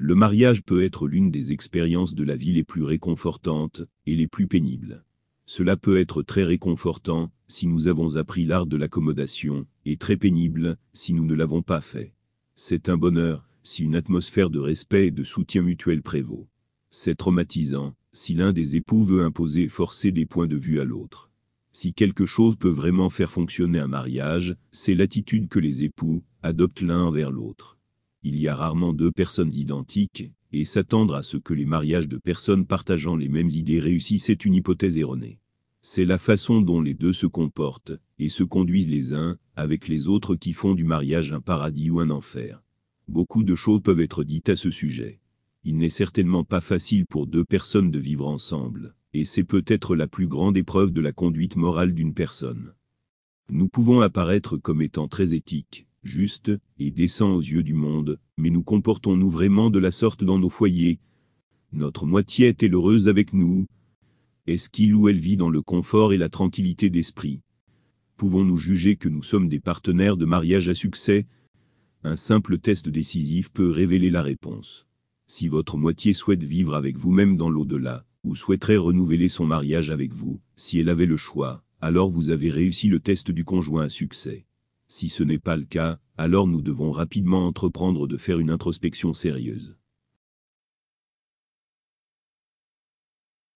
Le mariage peut être l'une des expériences de la vie les plus réconfortantes et les plus pénibles. Cela peut être très réconfortant si nous avons appris l'art de l'accommodation, et très pénible si nous ne l'avons pas fait. C'est un bonheur si une atmosphère de respect et de soutien mutuel prévaut. C'est traumatisant si l'un des époux veut imposer et forcer des points de vue à l'autre. Si quelque chose peut vraiment faire fonctionner un mariage, c'est l'attitude que les époux adoptent l'un envers l'autre. Il y a rarement deux personnes identiques, et s'attendre à ce que les mariages de personnes partageant les mêmes idées réussissent est une hypothèse erronée. C'est la façon dont les deux se comportent, et se conduisent les uns, avec les autres qui font du mariage un paradis ou un enfer. Beaucoup de choses peuvent être dites à ce sujet. Il n'est certainement pas facile pour deux personnes de vivre ensemble, et c'est peut-être la plus grande épreuve de la conduite morale d'une personne. Nous pouvons apparaître comme étant très éthiques, juste et décent aux yeux du monde, mais nous comportons-nous vraiment de la sorte dans nos foyers? Notre moitié est-elle heureuse avec nous Est-ce qu'il ou elle vit dans le confort et la tranquillité d'esprit? Pouvons-nous juger que nous sommes des partenaires de mariage à succès? Un simple test décisif peut révéler la réponse. Si votre moitié souhaite vivre avec vous-même dans l'au-delà, ou souhaiterait renouveler son mariage avec vous, si elle avait le choix, alors vous avez réussi le test du conjoint à succès. Si ce n'est pas le cas, alors nous devons rapidement entreprendre de faire une introspection sérieuse.